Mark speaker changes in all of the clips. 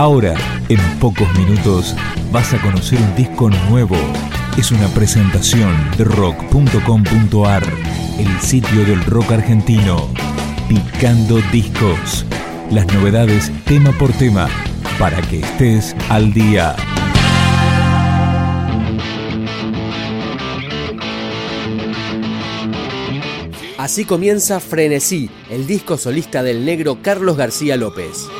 Speaker 1: Ahora, en pocos minutos, vas a conocer un disco nuevo. Es una presentación de rock.com.ar, el sitio del rock argentino. Picando discos. Las novedades tema por tema, para que estés al día.
Speaker 2: Así comienza Frenesí, el disco solista del negro Carlos García López.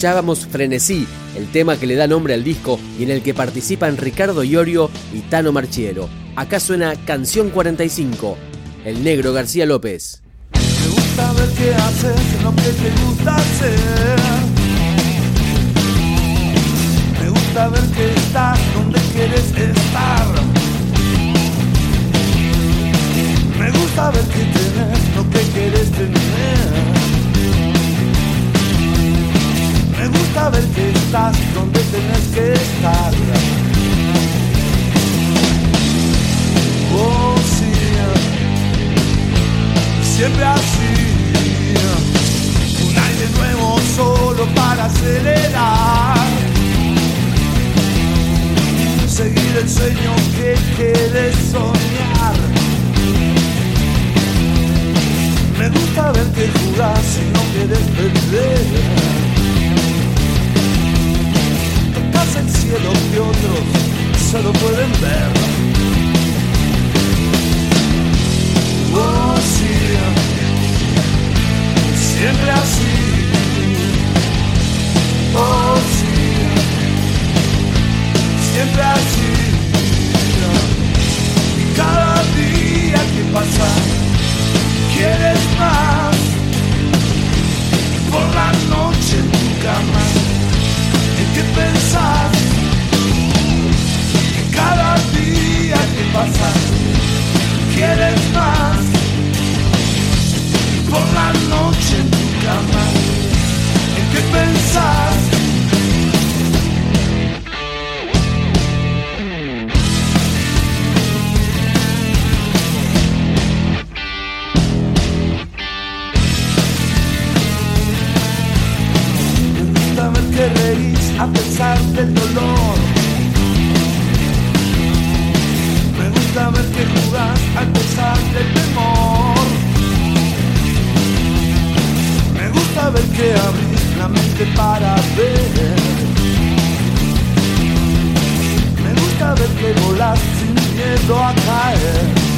Speaker 2: Escuchábamos Frenesí, el tema que le da nombre al disco y en el que participan Ricardo Iorio y Tano Marchiero. Acá suena Canción 45, El Negro García López.
Speaker 3: Me gusta ver qué haces lo que te gusta hacer. Me gusta ver que estás donde quieres estar. lo que otros solo pueden ver. Oh, sí, siempre así. Oh, sí, siempre así. Y cada día que pasa. Me gusta ver que jugas a pesar del temor. Me gusta ver que abrís la mente para ver. Me gusta ver que volás sin miedo a caer.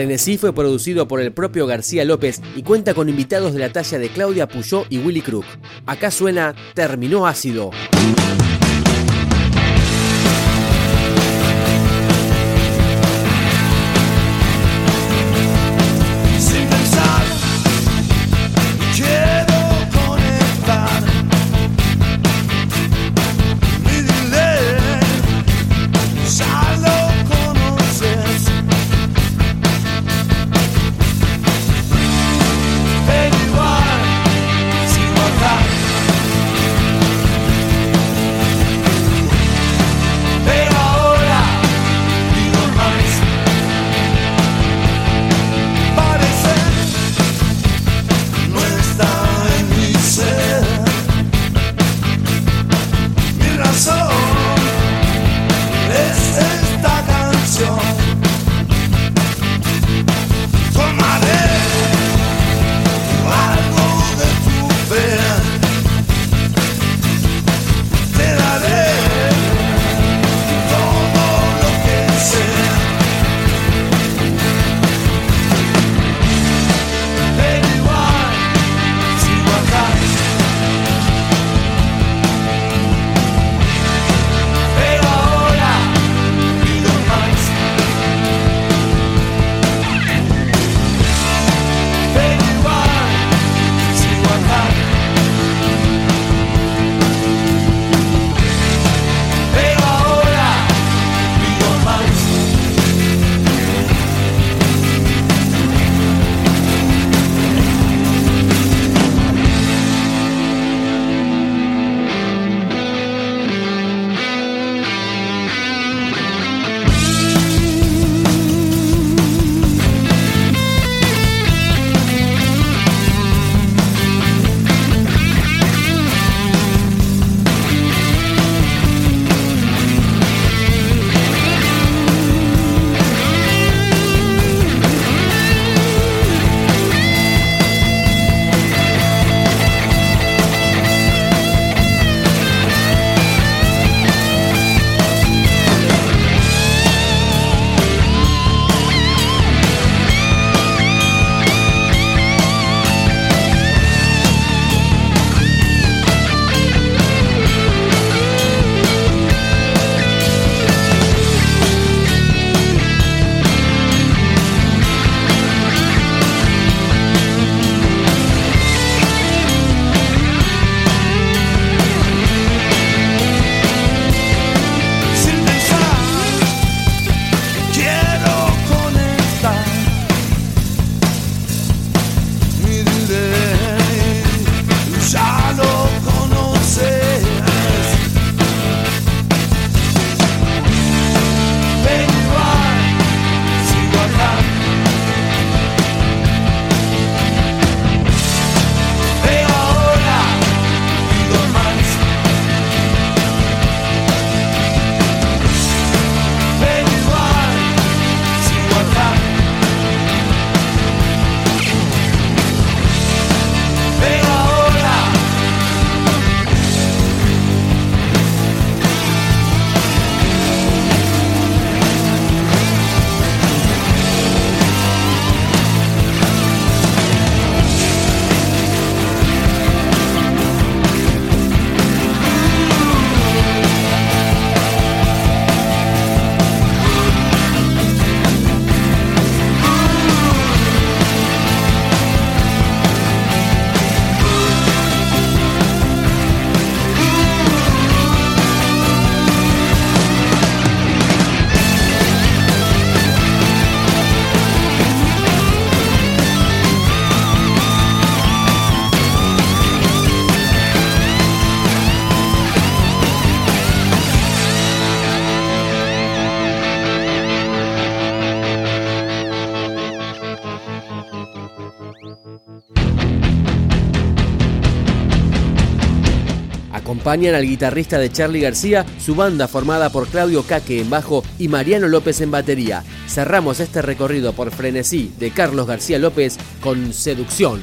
Speaker 2: frenesí fue producido por el propio García López y cuenta con invitados de la talla de Claudia Puyó y Willy Crook. Acá suena Terminó Ácido.
Speaker 3: acompañan al guitarrista de Charlie García, su banda formada por Claudio Caque en bajo y Mariano López en batería. Cerramos este recorrido por Frenesí de Carlos García López con Seducción.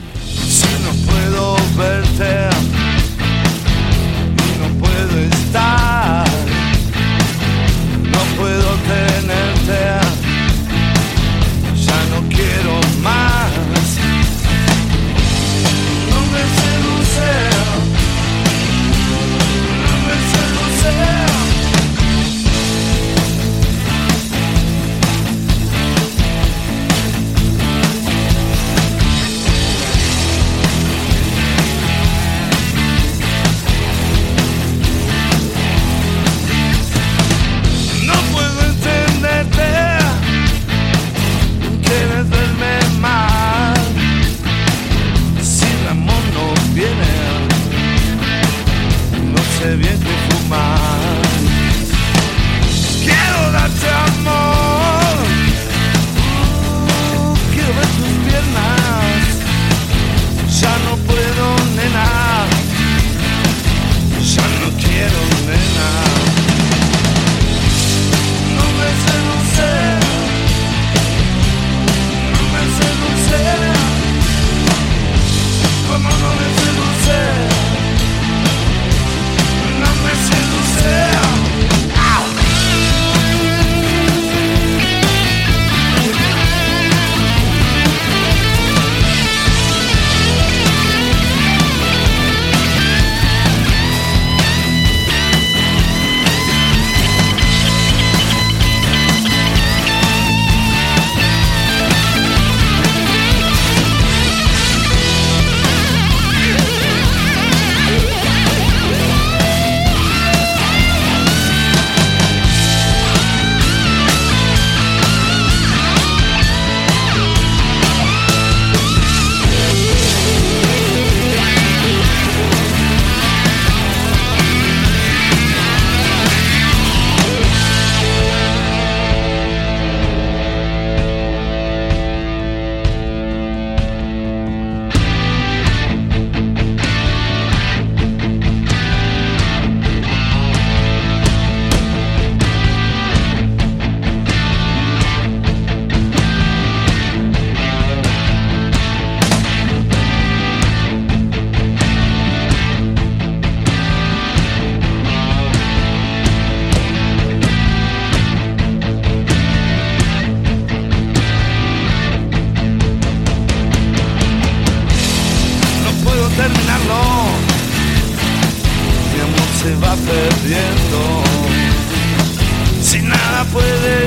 Speaker 4: puede